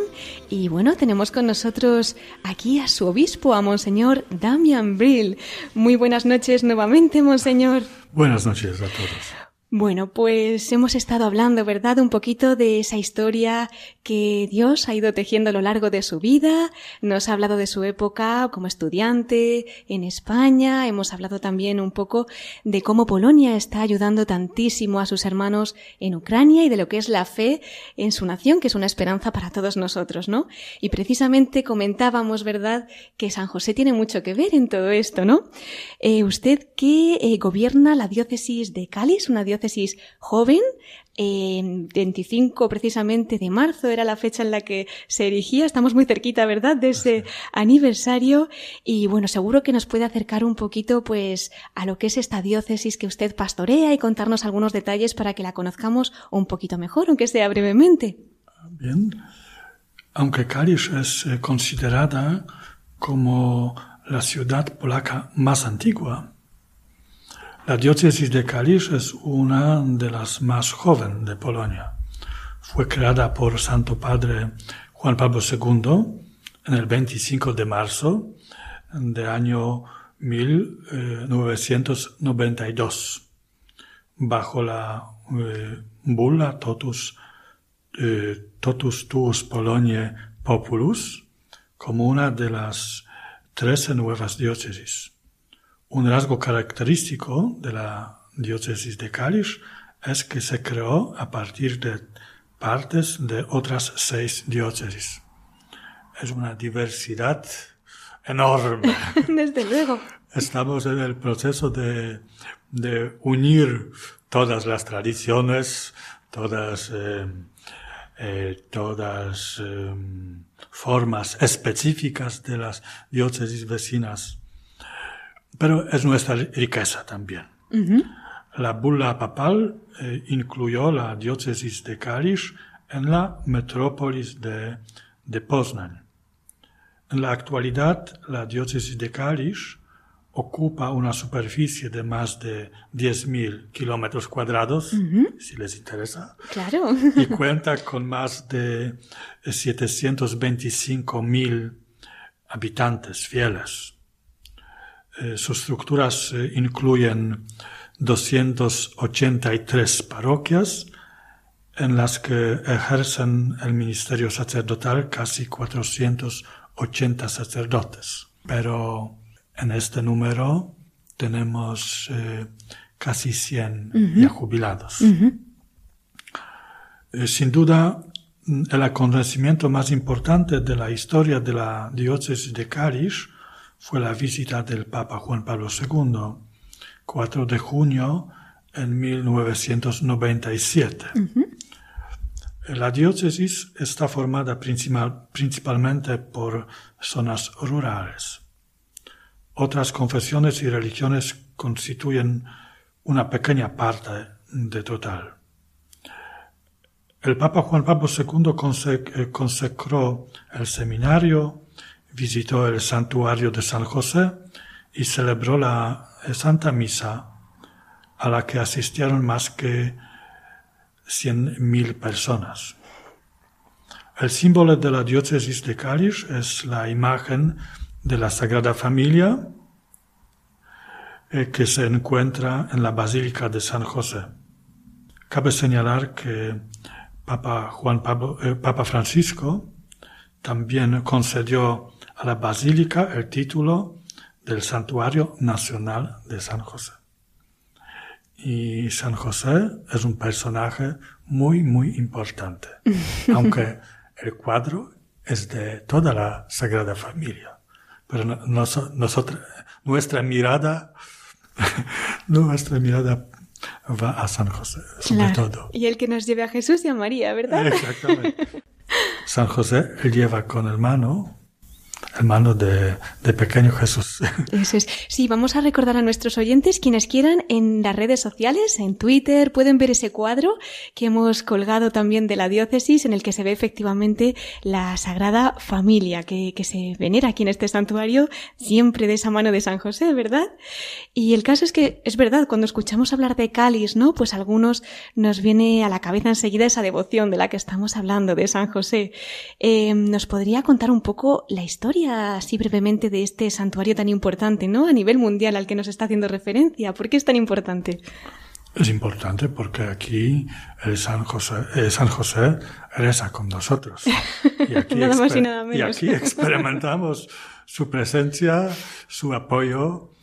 S2: Y bueno, tenemos con nosotros aquí a su obispo, a Monseñor Damian Brill. Muy buenas noches nuevamente, Monseñor.
S3: Buenas noches a todos.
S2: Bueno, pues hemos estado hablando, ¿verdad? Un poquito de esa historia que Dios ha ido tejiendo a lo largo de su vida. Nos ha hablado de su época como estudiante en España. Hemos hablado también un poco de cómo Polonia está ayudando tantísimo a sus hermanos en Ucrania y de lo que es la fe en su nación, que es una esperanza para todos nosotros, ¿no? Y precisamente comentábamos, ¿verdad?, que San José tiene mucho que ver en todo esto, ¿no? Eh, usted que eh, gobierna la diócesis de Cáliz, una diócesis joven. En 25 precisamente de marzo era la fecha en la que se erigía. Estamos muy cerquita, ¿verdad? De ese aniversario. Y bueno, seguro que nos puede acercar un poquito, pues, a lo que es esta diócesis que usted pastorea y contarnos algunos detalles para que la conozcamos un poquito mejor, aunque sea brevemente.
S3: Bien. Aunque Kalisz es eh, considerada como la ciudad polaca más antigua, la diócesis de Kalisz es una de las más jóvenes de Polonia. Fue creada por Santo Padre Juan Pablo II en el 25 de marzo del año 1992, bajo la eh, bula totus, eh, totus tuus Poloniae populus, como una de las trece nuevas diócesis. Un rasgo característico de la diócesis de Kalisz es que se creó a partir de partes de otras seis diócesis. Es una diversidad enorme. [laughs]
S2: Desde luego.
S3: Estamos en el proceso de, de unir todas las tradiciones, todas, eh, eh, todas eh, formas específicas de las diócesis vecinas pero es nuestra riqueza también. La bula papal eh, incluyó la diócesis de Kalisz en la metrópolis de, de Poznań. En la actualidad, la diócesis de Kalisz ocupa una superficie de más de 10.000 kilómetros cuadrados, si les interesa.
S2: Claro. [laughs]
S3: y cuenta con más de 725.000 habitantes fieles. Eh, sus estructuras eh, incluyen 283 parroquias en las que ejercen el ministerio sacerdotal casi 480 sacerdotes. Pero en este número tenemos eh, casi 100 ya jubilados. sin duda, el acontecimiento más importante de la historia de la diócesis de Kalisz fue la visita del Papa Juan Pablo II, 4 de junio en 1997. La diócesis está formada principalmente por zonas rurales. Otras confesiones y religiones constituyen una pequeña parte de total. El Papa Juan Pablo II eh, consecró el seminario, visitó el santuario de San José y celebró la Santa Misa a la que asistieron más que cien mil personas. El símbolo de la diócesis de Kalisz es la imagen de la Sagrada Familia eh, que se encuentra en la Basílica de San José. Cabe señalar que Papa Juan Pablo, eh, Papa Francisco también concedió a la basílica el título del Santuario Nacional de San José. Y San José es un personaje muy, muy importante, [laughs] aunque el cuadro es de toda la Sagrada Familia. Pero nosotros, nuestra mirada, [laughs] nuestra mirada va a San José, sobre todo.
S2: Y el que nos lleve a Jesús y a María, ¿verdad?
S3: Exactamente. [laughs] San José, él lleva con el mano hermano de, pequeño Jesús. [laughs]
S2: Eso es. Sí, vamos a recordar a nuestros oyentes, quienes quieran, en las redes sociales, en Twitter, pueden ver ese cuadro que hemos colgado también de la diócesis, en el que se ve efectivamente la Sagrada Familia, que, que se venera aquí en este santuario, siempre de esa mano de San José, ¿verdad? Y el caso es que, es verdad, cuando escuchamos hablar de Cáliz, ¿no? Pues a algunos nos viene a la cabeza enseguida esa devoción de la que estamos hablando, de San José. Eh, ¿Nos podría contar un poco la historia así brevemente de este santuario tan importante, ¿no? A nivel mundial al que nos está haciendo referencia. ¿Por qué es tan importante?
S3: Es importante porque aquí el San José, el San José reza con nosotros. [laughs]
S2: Y aquí, nada más y, nada menos.
S3: y aquí experimentamos su presencia, su apoyo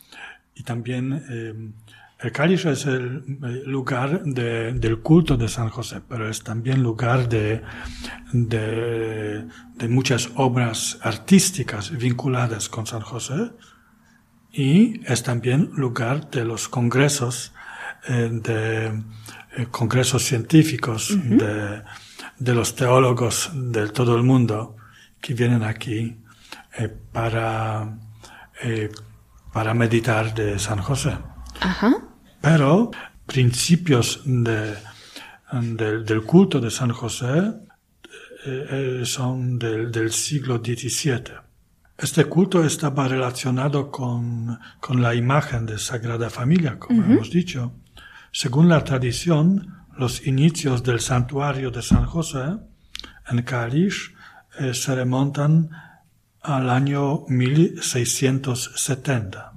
S3: y también eh, el cáliz es el lugar de, del culto de San José, pero es también lugar de, de, de muchas obras artísticas vinculadas con San José y es también lugar de los congresos, eh, de eh, congresos científicos de, de, los teólogos de todo el mundo que vienen aquí eh, para, para meditar de San José.
S2: Ajá.
S3: Pero principios de, de, del culto de San José eh, son del, del siglo XVII. Este culto estaba relacionado con, con la imagen de Sagrada Familia, como hemos dicho. Según la tradición, los inicios del santuario de San José en Kalisz eh, se remontan al año 1670.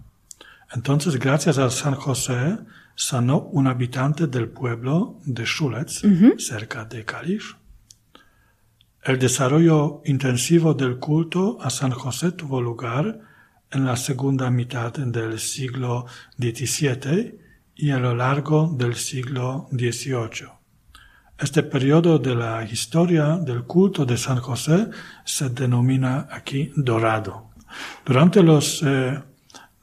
S3: Entonces, gracias a San José, sanó un habitante del pueblo de Schulitz, cerca de Kalisz. El desarrollo intensivo del culto a San José tuvo lugar en la segunda mitad del siglo XVII y a lo largo del siglo XVIII. Este periodo de la historia del culto de San José se denomina aquí dorado. Durante los eh,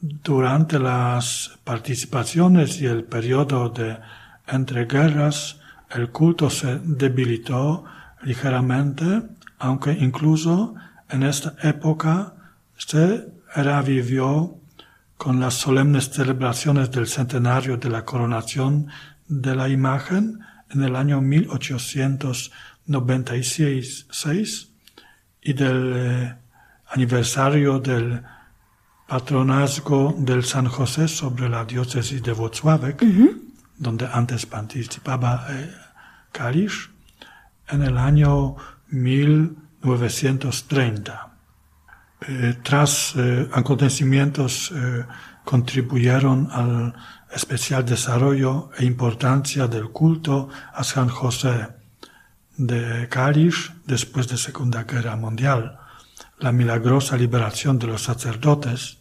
S3: durante las participaciones y el periodo de entreguerras, el culto se debilitó ligeramente, aunque incluso en esta época se revivió con las solemnes celebraciones del centenario de la coronación de la imagen en el año 1896 y del eh, aniversario del patronazgo del San José sobre la diócesis de Wrocławek, donde antes participaba eh, en el año 1930. Eh, tras eh, acontecimientos eh, contribuyeron al especial desarrollo e importancia del culto a San José de Cáliz después de Segunda Guerra Mundial, la milagrosa liberación de los sacerdotes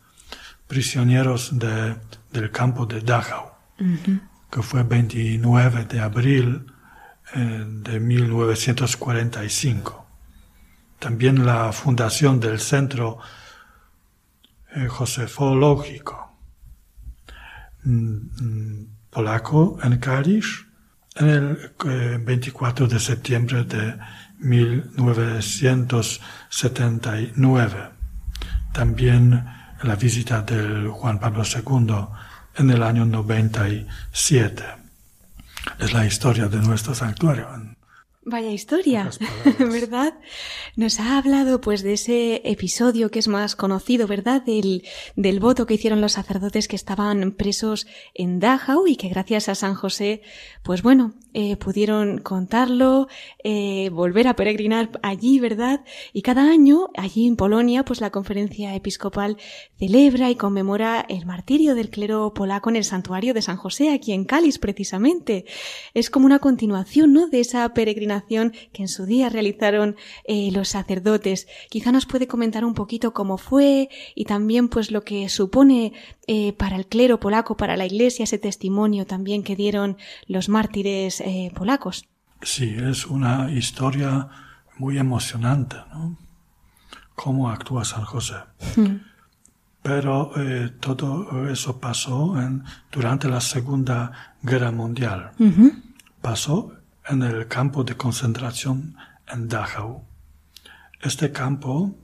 S3: prisioneros de, del campo de Dachau, que fue 29 de abril eh, de 1945. También la fundación del Centro eh, Josefológico mm, mm, polaco en Kalisz en el 24 eh, de septiembre de 1979. También la visita del Juan Pablo II en el año 97. Es la historia de nuestro santuario.
S2: Vaya historia, [laughs] ¿verdad? Nos ha hablado pues de ese episodio que es más conocido, ¿verdad? Del, del voto que hicieron los sacerdotes que estaban presos en Dachau y que gracias a San José, pues bueno, eh, pudieron contarlo, eh, volver a peregrinar allí, ¿verdad? Y cada año, allí en Polonia, pues la conferencia episcopal celebra y conmemora el martirio del clero polaco en el santuario de San José, aquí en Cáliz, precisamente. Es como una continuación, ¿no? De esa peregrinación que en su día realizaron eh, los sacerdotes. Quizá nos puede comentar un poquito cómo fue y también pues lo que supone eh, para el clero polaco, para la iglesia, ese testimonio también que dieron los mártires eh, polacos.
S3: Sí, es una historia muy emocionante, ¿no? Cómo actúa San José. Hmm. Pero todo eso pasó en, durante la Segunda Guerra Mundial. Pasó en el campo de concentración en Dachau. Este campo,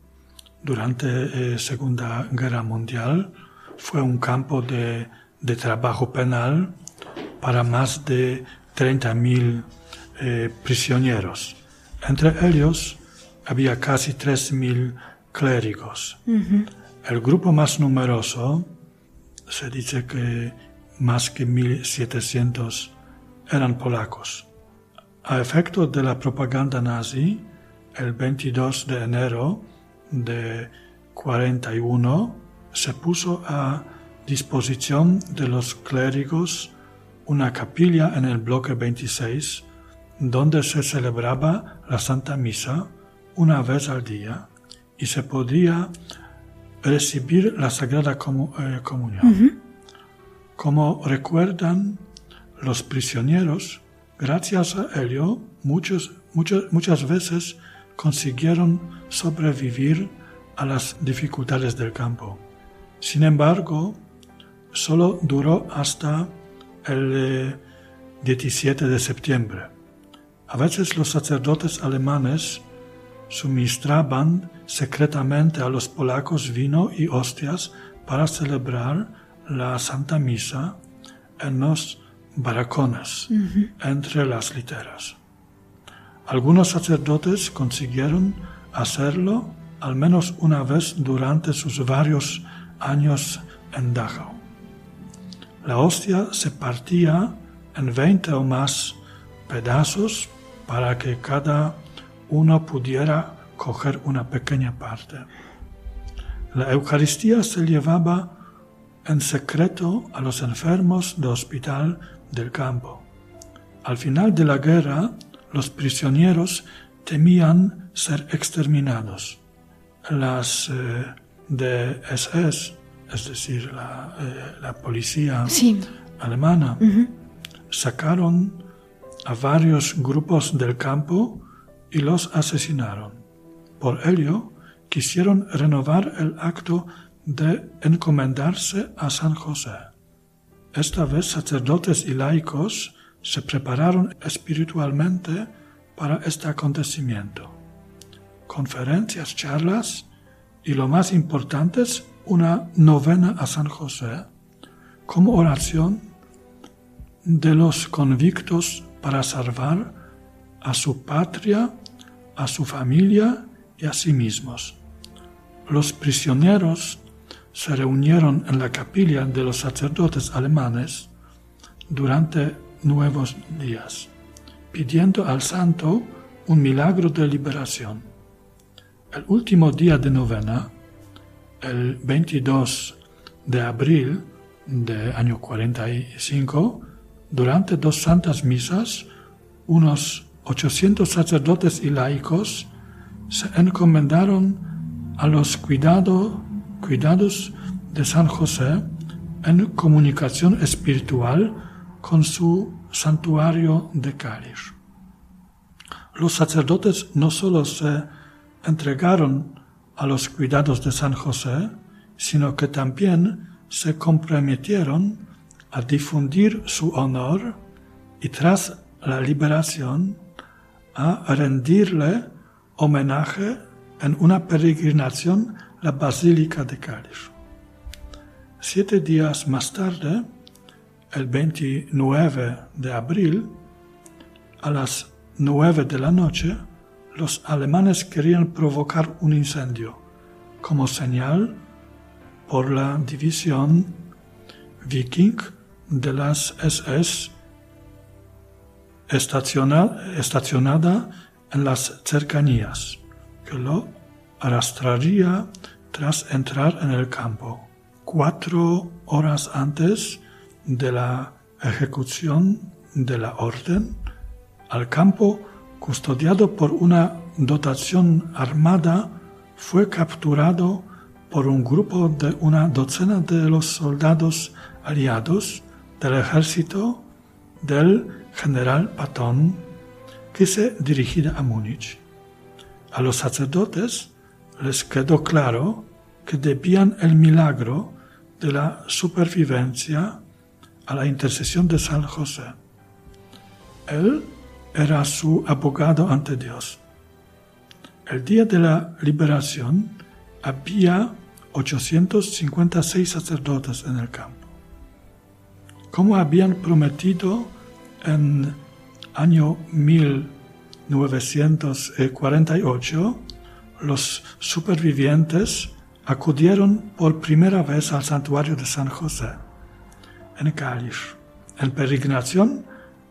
S3: durante la eh, Segunda Guerra Mundial, fue un campo de, de trabajo penal para más de 30.000 eh, prisioneros. Entre ellos había casi 3.000 clérigos. El grupo más numeroso, se dice que más que 1.700 eran polacos. A efecto de la propaganda nazi, el 22 de enero de 41 se puso a disposición de los clérigos una capilla en el bloque 26 donde se celebraba la Santa Misa una vez al día y se podía recibir la Sagrada eh, Comunión. Como recuerdan los prisioneros, gracias a ello muchos, muchas veces consiguieron sobrevivir a las dificultades del campo. Sin embargo, solo duró hasta el 17 eh, de septiembre. A veces los sacerdotes alemanes suministraban secretamente a los polacos vino y hostias para celebrar la Santa Misa en los baracones entre las literas. Algunos sacerdotes consiguieron hacerlo al menos una vez durante sus varios años en Dachau. La hostia se partía en 20 o más pedazos para que cada uno pudiera coger una pequeña parte. La Eucaristía se llevaba en secreto a los enfermos del hospital del campo. Al final de la guerra, los prisioneros temían ser exterminados. Las eh, de SS, es decir, la, eh, policía alemana, sacaron a varios grupos del campo y los asesinaron. Por ello, quisieron renovar el acto de encomendarse a San José. Esta vez sacerdotes y laicos se prepararon espiritualmente para este acontecimiento. Conferencias, charlas y lo más importante es una novena a San José como oración de los convictos para salvar a su patria, a su familia y a sí mismos. Los prisioneros se reunieron en la capilla de los sacerdotes alemanes durante nuevos días, pidiendo al santo un milagro de liberación. El último día de novena, el 22 de abril de año 45, durante dos santas misas, unos 800 sacerdotes y laicos se encomendaron a los cuidados de San José en comunicación espiritual con su santuario de Cáliz. Los sacerdotes no solo se entregaron a los cuidados de San José, sino que también se comprometieron a difundir su honor y tras la liberación a rendirle homenaje en una peregrinación la Basílica de Cáliz. Siete días más tarde, el 29 de abril, a las 9 de la noche, los alemanes querían provocar un incendio como señal por la división viking de las SS estacionada en las cercanías, que lo arrastraría tras entrar en el campo. Cuatro horas antes de la ejecución de la orden al campo custodiado por una dotación armada fue capturado por un grupo de una docena de los soldados aliados del ejército del general Patón que se dirigía a Múnich. A los sacerdotes les quedó claro que debían el milagro de la supervivencia a la intercesión de San José. Él era su abogado ante Dios. El día de la liberación había 856 sacerdotes en el campo. Como habían prometido en año 1948, los supervivientes acudieron por primera vez al santuario de San José en Cáliz, en peregrinación,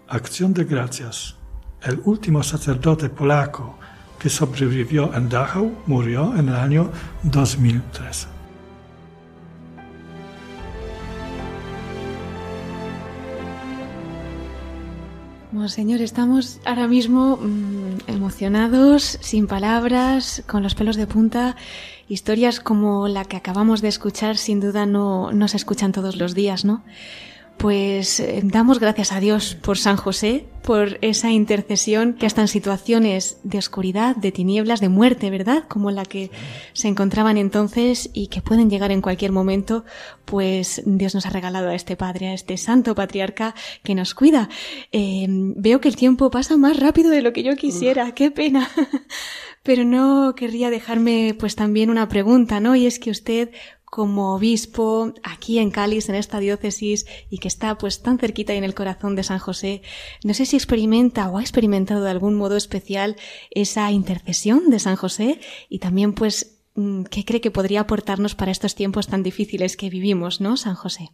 S3: acción de gracias. El último sacerdote polaco que sobrevivió en Dachau murió en el año 2013.
S2: Monseñor, estamos ahora mismo mm, emocionados, sin palabras, con los pelos de punta. Historias como la que acabamos de escuchar sin duda no, no se escuchan todos los días, ¿no? Pues eh, damos gracias a Dios por San José, por esa intercesión que hasta en situaciones de oscuridad, de tinieblas, de muerte, ¿verdad? Como la que se encontraban entonces y que pueden llegar en cualquier momento, pues Dios nos ha regalado a este Padre, a este Santo Patriarca que nos cuida. Eh, veo que el tiempo pasa más rápido de lo que yo quisiera, qué pena. [laughs] Pero no querría dejarme pues también una pregunta, ¿no? Y es que usted como obispo aquí en Cáliz, en esta diócesis, y que está pues tan cerquita y en el corazón de San José, no sé si experimenta o ha experimentado de algún modo especial esa intercesión de San José y también pues mm, qué cree que podría aportarnos para estos tiempos tan difíciles que vivimos, ¿no, San José?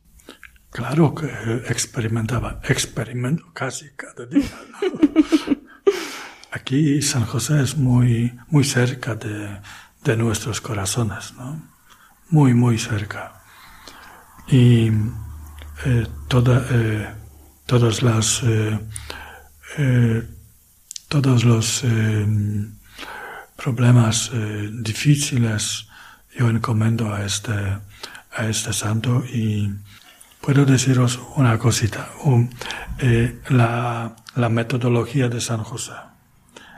S3: Claro que experimentaba, experimento casi cada día. [laughs] Aquí San José es muy, muy cerca de, de nuestros corazones, ¿no? Muy, muy cerca. Y eh, toda, eh, todas las, eh, todos los problemas difíciles yo encomiendo a este, a este santo y puedo deciros una cosita. la, la, metodología de San José,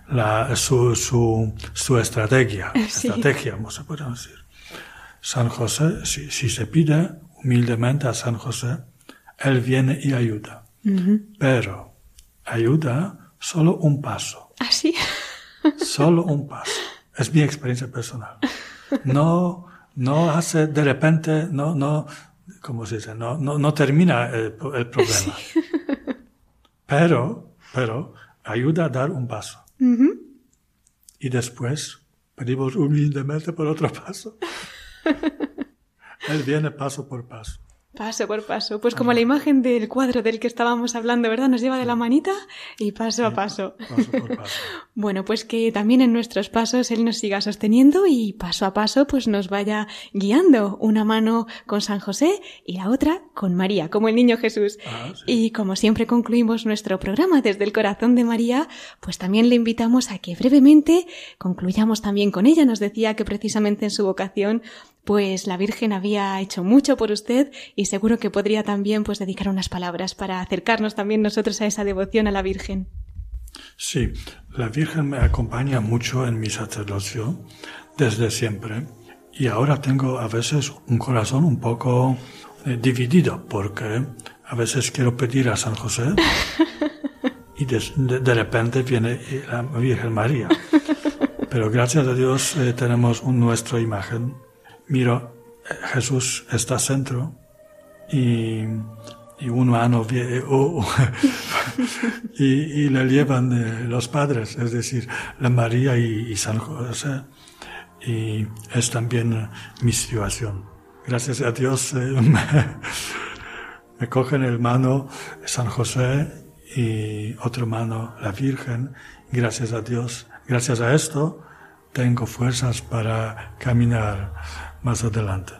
S3: la, su, su, su estrategia, [laughs] estrategia, se puede decir San José, si, se pide humildemente a San José, Él viene y ayuda. Pero ayuda solo un paso.
S2: ¿Ah, sí? [laughs]
S3: solo un paso. Es mi experiencia personal. No, no hace de repente, no, no, ¿cómo se dice? No, no, no termina el, problema. [laughs] Pero, pero ayuda a dar un paso. Y después pedimos humildemente por otro paso. Él viene paso por paso.
S2: Paso por paso. Pues como la imagen del cuadro del que estábamos hablando, ¿verdad? Nos lleva de la manita y paso a paso.
S3: paso, por paso. [laughs]
S2: bueno, pues que también en nuestros pasos Él nos siga sosteniendo y paso a paso pues nos vaya guiando. Una mano con San José y la otra con María, como el niño Jesús.
S3: Ah,
S2: y como siempre concluimos nuestro programa desde el corazón de María, pues también le invitamos a que brevemente concluyamos también con ella. Nos decía que precisamente en su vocación pues la Virgen había hecho mucho por usted y seguro que podría también pues dedicar unas palabras para acercarnos también nosotros a esa devoción a la Virgen.
S3: Sí, la Virgen me acompaña mucho en mi sacerdocio desde siempre y ahora tengo a veces un corazón un poco eh, dividido porque a veces quiero pedir a San José [laughs] y de, repente viene la Virgen María. [laughs] Pero gracias a Dios eh, tenemos un, nuestra imagen miro, Jesús está centro y, y un mano [laughs] y, le llevan eh, los padres, es decir, la María y, San José. Y es también mi situación. Gracias a Dios eh, [laughs] me, cogen el mano San José y otra mano la Virgen. Gracias a Dios, gracias a esto, tengo fuerzas para caminar más adelante.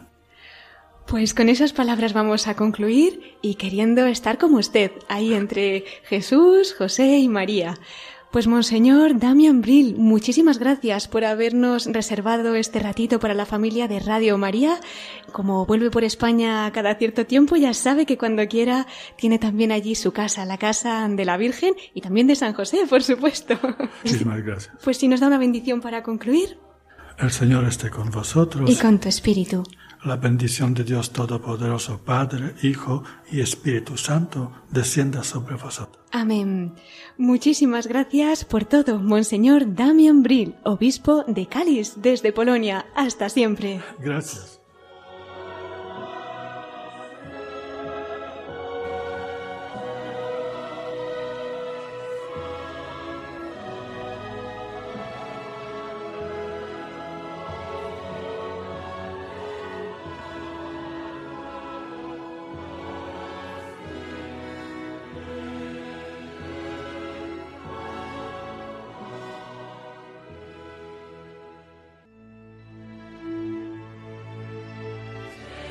S2: Pues con esas palabras vamos a concluir y queriendo estar como usted, ahí entre Jesús, José y María. Pues Monseñor Damian Brill, muchísimas gracias por habernos reservado este ratito para la familia de Radio María. Como vuelve por España cada cierto tiempo, ya sabe que cuando quiera tiene también allí su casa, la casa de la Virgen y también de San José, por supuesto.
S3: Muchísimas gracias.
S2: Pues si nos da una bendición para concluir.
S3: El Señor esté con vosotros.
S2: Y con tu espíritu.
S3: La bendición de Dios Todopoderoso, Padre, Hijo y Espíritu Santo, descienda sobre vosotros.
S2: Amén. Muchísimas gracias por todo, Monseñor Damian Brill, obispo de Cáliz, desde Polonia. Hasta siempre.
S3: Gracias.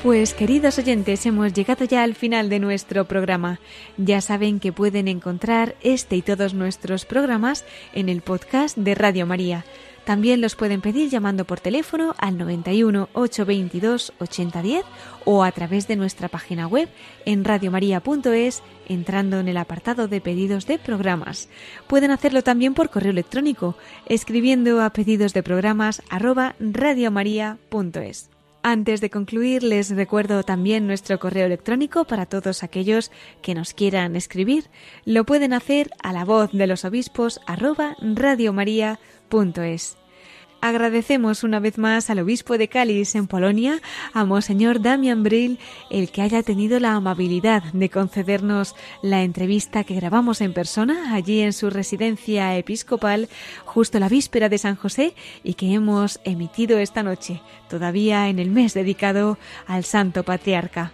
S2: Pues queridos oyentes, hemos llegado ya al final de nuestro programa. Ya saben que pueden encontrar este y todos nuestros programas en el podcast de Radio María. También los pueden pedir llamando por teléfono al 91 822 8010 o a través de nuestra página web en radiomaria.es entrando en el apartado de pedidos de programas. Pueden hacerlo también por correo electrónico escribiendo a pedidos de programas radiomaria.es. Antes de concluir, les recuerdo también nuestro correo electrónico para todos aquellos que nos quieran escribir. Lo pueden hacer a la voz de los obispos arroba radiomaria.es. Agradecemos una vez más al obispo de Cáliz en Polonia, a Monseñor Damian Brill, el que haya tenido la amabilidad de concedernos la entrevista que grabamos en persona allí en su residencia episcopal justo la víspera de San José y que hemos emitido esta noche, todavía en el mes dedicado al Santo Patriarca.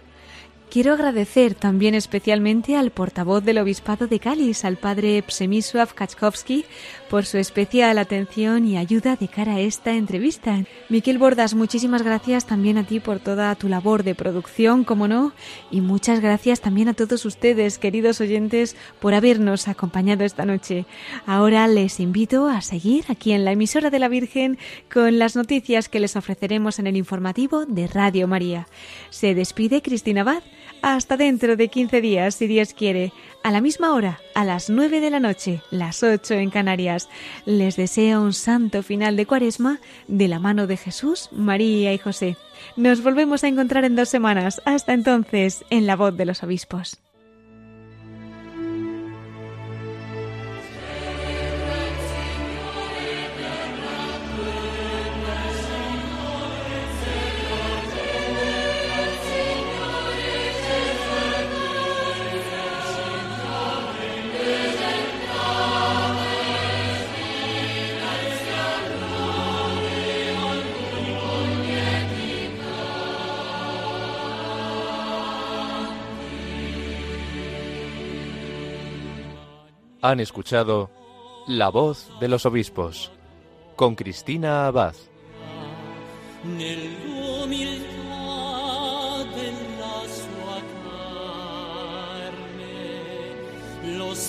S2: Quiero agradecer también especialmente al portavoz del Obispado de Cáliz, al padre Psemisław Kaczkowski, por su especial atención y ayuda de cara a esta entrevista. Miquel Bordas, muchísimas gracias también a ti por toda tu labor de producción, como no, y muchas gracias también a todos ustedes, queridos oyentes, por habernos acompañado esta noche. Ahora les invito a seguir aquí en la emisora de la Virgen con las noticias que les ofreceremos en el informativo de Radio María. Se despide Cristina Abad. Hasta dentro de 15 días, si Dios quiere, a la misma hora, a las 9 de la noche, las 8 en Canarias. Les deseo un santo final de cuaresma de la mano de Jesús, María y José. Nos volvemos a encontrar en dos semanas. Hasta entonces, en la voz de los obispos.
S1: Han escuchado La voz de los obispos con Cristina Abad.
S4: Lo.